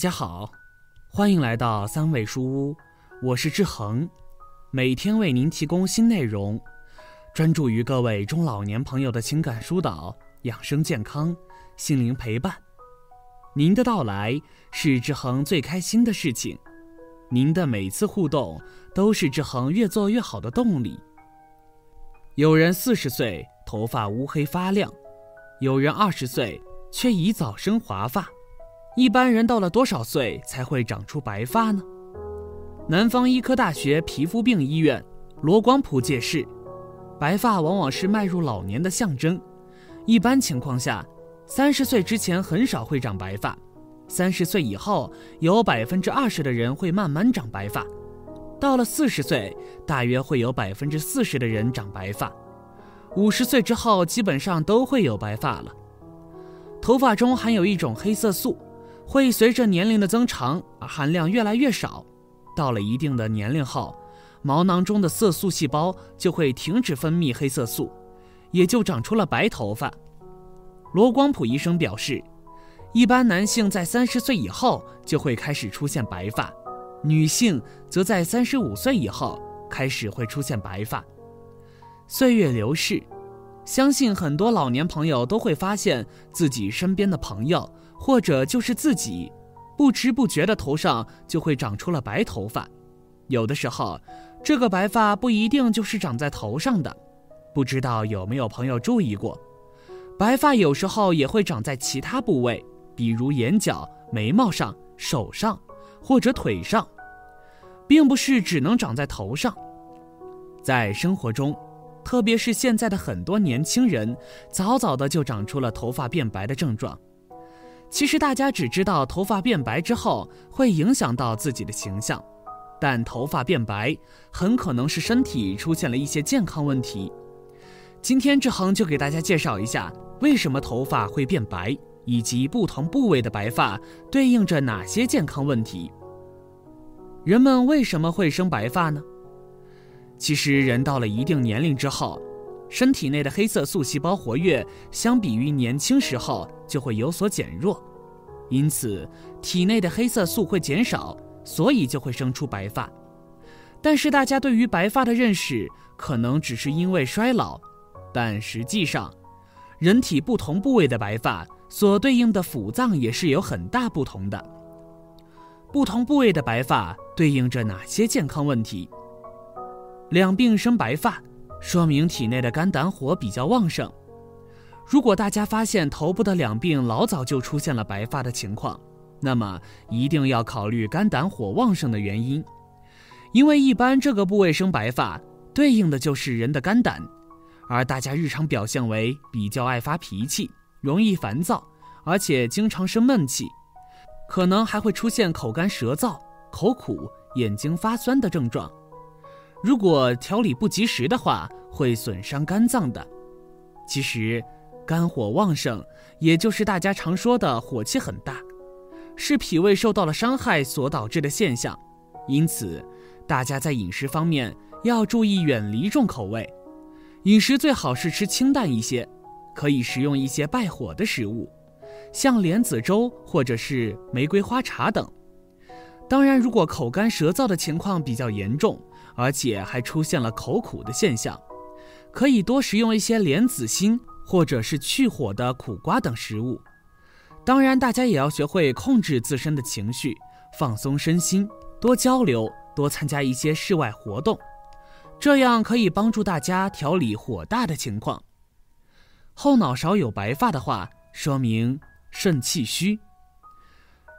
大家好，欢迎来到三味书屋，我是志恒，每天为您提供新内容，专注于各位中老年朋友的情感疏导、养生健康、心灵陪伴。您的到来是志恒最开心的事情，您的每次互动都是志恒越做越好的动力。有人四十岁头发乌黑发亮，有人二十岁却已早生华发。一般人到了多少岁才会长出白发呢？南方医科大学皮肤病医院罗光普解释，白发往往是迈入老年的象征。一般情况下，三十岁之前很少会长白发，三十岁以后有百分之二十的人会慢慢长白发，到了四十岁，大约会有百分之四十的人长白发，五十岁之后基本上都会有白发了。头发中含有一种黑色素。会随着年龄的增长而含量越来越少，到了一定的年龄后，毛囊中的色素细胞就会停止分泌黑色素，也就长出了白头发。罗光普医生表示，一般男性在三十岁以后就会开始出现白发，女性则在三十五岁以后开始会出现白发。岁月流逝，相信很多老年朋友都会发现自己身边的朋友。或者就是自己，不知不觉的头上就会长出了白头发，有的时候，这个白发不一定就是长在头上的，不知道有没有朋友注意过，白发有时候也会长在其他部位，比如眼角、眉毛上、手上或者腿上，并不是只能长在头上，在生活中，特别是现在的很多年轻人，早早的就长出了头发变白的症状。其实大家只知道头发变白之后会影响到自己的形象，但头发变白很可能是身体出现了一些健康问题。今天志恒就给大家介绍一下为什么头发会变白，以及不同部位的白发对应着哪些健康问题。人们为什么会生白发呢？其实人到了一定年龄之后，身体内的黑色素细胞活跃相比于年轻时候就会有所减弱，因此体内的黑色素会减少，所以就会生出白发。但是大家对于白发的认识可能只是因为衰老，但实际上，人体不同部位的白发所对应的腑脏也是有很大不同的。不同部位的白发对应着哪些健康问题？两鬓生白发。说明体内的肝胆火比较旺盛。如果大家发现头部的两鬓老早就出现了白发的情况，那么一定要考虑肝胆火旺盛的原因。因为一般这个部位生白发，对应的就是人的肝胆，而大家日常表现为比较爱发脾气，容易烦躁，而且经常生闷气，可能还会出现口干舌燥、口苦、眼睛发酸的症状。如果调理不及时的话，会损伤肝脏的。其实，肝火旺盛，也就是大家常说的火气很大，是脾胃受到了伤害所导致的现象。因此，大家在饮食方面要注意远离重口味，饮食最好是吃清淡一些，可以食用一些败火的食物，像莲子粥或者是玫瑰花茶等。当然，如果口干舌燥的情况比较严重，而且还出现了口苦的现象，可以多食用一些莲子心或者是去火的苦瓜等食物。当然，大家也要学会控制自身的情绪，放松身心，多交流，多参加一些室外活动，这样可以帮助大家调理火大的情况。后脑勺有白发的话，说明肾气虚。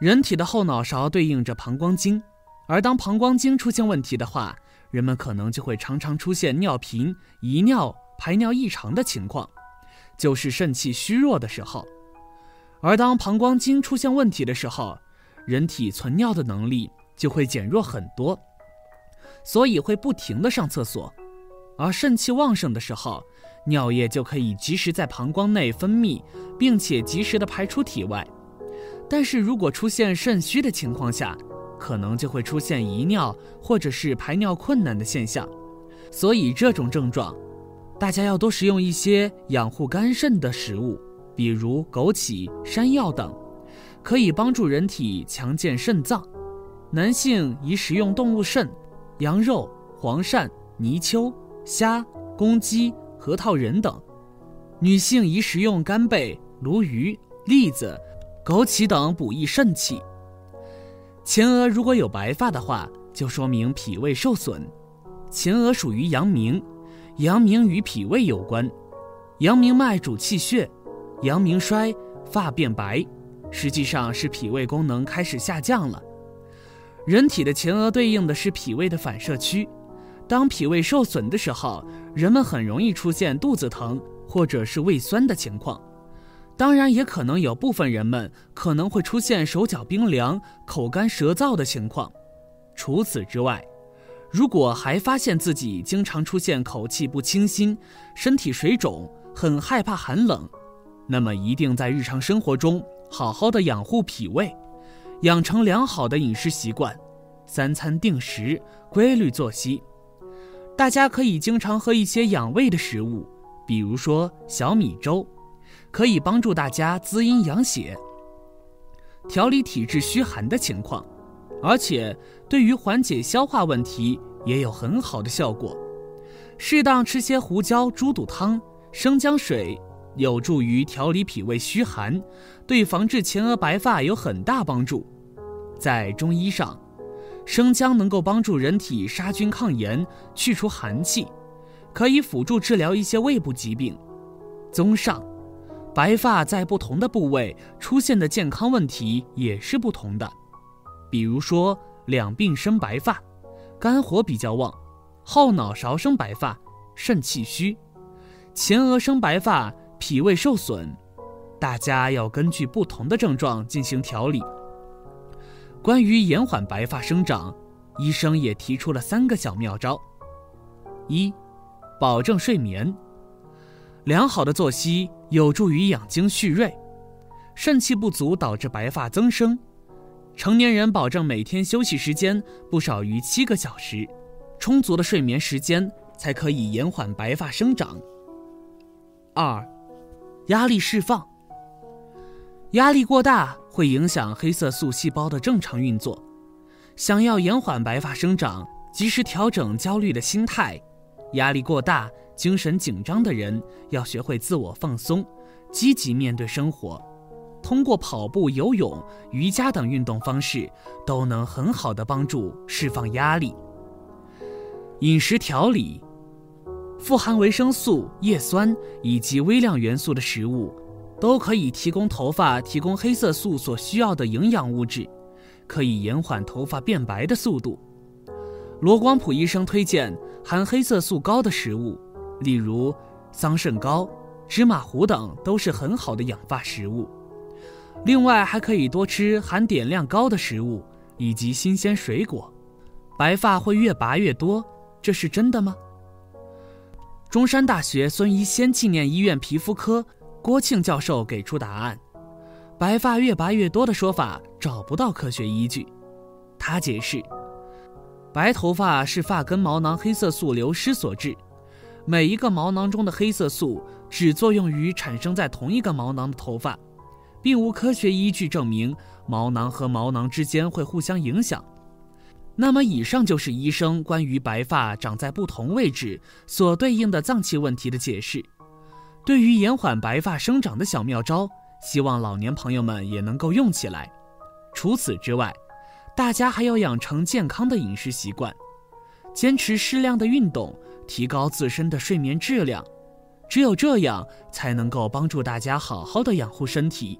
人体的后脑勺对应着膀胱经，而当膀胱经出现问题的话，人们可能就会常常出现尿频、遗尿、排尿异常的情况，就是肾气虚弱的时候。而当膀胱经出现问题的时候，人体存尿的能力就会减弱很多，所以会不停的上厕所。而肾气旺盛的时候，尿液就可以及时在膀胱内分泌，并且及时的排出体外。但是如果出现肾虚的情况下，可能就会出现遗尿或者是排尿困难的现象，所以这种症状，大家要多食用一些养护肝肾的食物，比如枸杞、山药等，可以帮助人体强健肾脏。男性宜食用动物肾、羊肉、黄鳝、泥鳅、虾、公鸡、核桃仁等；女性宜食用干贝、鲈鱼、栗子、枸杞等补益肾气。前额如果有白发的话，就说明脾胃受损。前额属于阳明，阳明与脾胃有关。阳明脉主气血，阳明衰，发变白，实际上是脾胃功能开始下降了。人体的前额对应的是脾胃的反射区，当脾胃受损的时候，人们很容易出现肚子疼或者是胃酸的情况。当然，也可能有部分人们可能会出现手脚冰凉、口干舌燥的情况。除此之外，如果还发现自己经常出现口气不清新、身体水肿、很害怕寒冷，那么一定在日常生活中好好的养护脾胃。养成良好的饮食习惯，三餐定时，规律作息。大家可以经常喝一些养胃的食物，比如说小米粥，可以帮助大家滋阴养血，调理体质虚寒的情况，而且对于缓解消化问题也有很好的效果。适当吃些胡椒猪肚汤、生姜水。有助于调理脾胃虚寒，对防治前额白发有很大帮助。在中医上，生姜能够帮助人体杀菌抗炎，去除寒气，可以辅助治疗一些胃部疾病。综上，白发在不同的部位出现的健康问题也是不同的。比如说，两鬓生白发，肝火比较旺；后脑勺生白发，肾气虚；前额生白发。脾胃受损，大家要根据不同的症状进行调理。关于延缓白发生长，医生也提出了三个小妙招：一、保证睡眠，良好的作息有助于养精蓄锐。肾气不足导致白发增生，成年人保证每天休息时间不少于七个小时，充足的睡眠时间才可以延缓白发生长。二。压力释放，压力过大会影响黑色素细胞的正常运作。想要延缓白发生长，及时调整焦虑的心态。压力过大、精神紧张的人要学会自我放松，积极面对生活。通过跑步、游泳、瑜伽等运动方式，都能很好的帮助释放压力。饮食调理。富含维生素、叶酸以及微量元素的食物，都可以提供头发提供黑色素所需要的营养物质，可以延缓头发变白的速度。罗光普医生推荐含黑色素高的食物，例如桑葚膏、芝麻糊等，都是很好的养发食物。另外，还可以多吃含碘量高的食物以及新鲜水果，白发会越拔越多，这是真的吗？中山大学孙逸仙纪念医院皮肤科郭庆教授给出答案：白发越拔越多的说法找不到科学依据。他解释，白头发是发根毛囊黑色素流失所致，每一个毛囊中的黑色素只作用于产生在同一个毛囊的头发，并无科学依据证明毛囊和毛囊之间会互相影响。那么，以上就是医生关于白发长在不同位置所对应的脏器问题的解释。对于延缓白发生长的小妙招，希望老年朋友们也能够用起来。除此之外，大家还要养成健康的饮食习惯，坚持适量的运动，提高自身的睡眠质量。只有这样，才能够帮助大家好好的养护身体，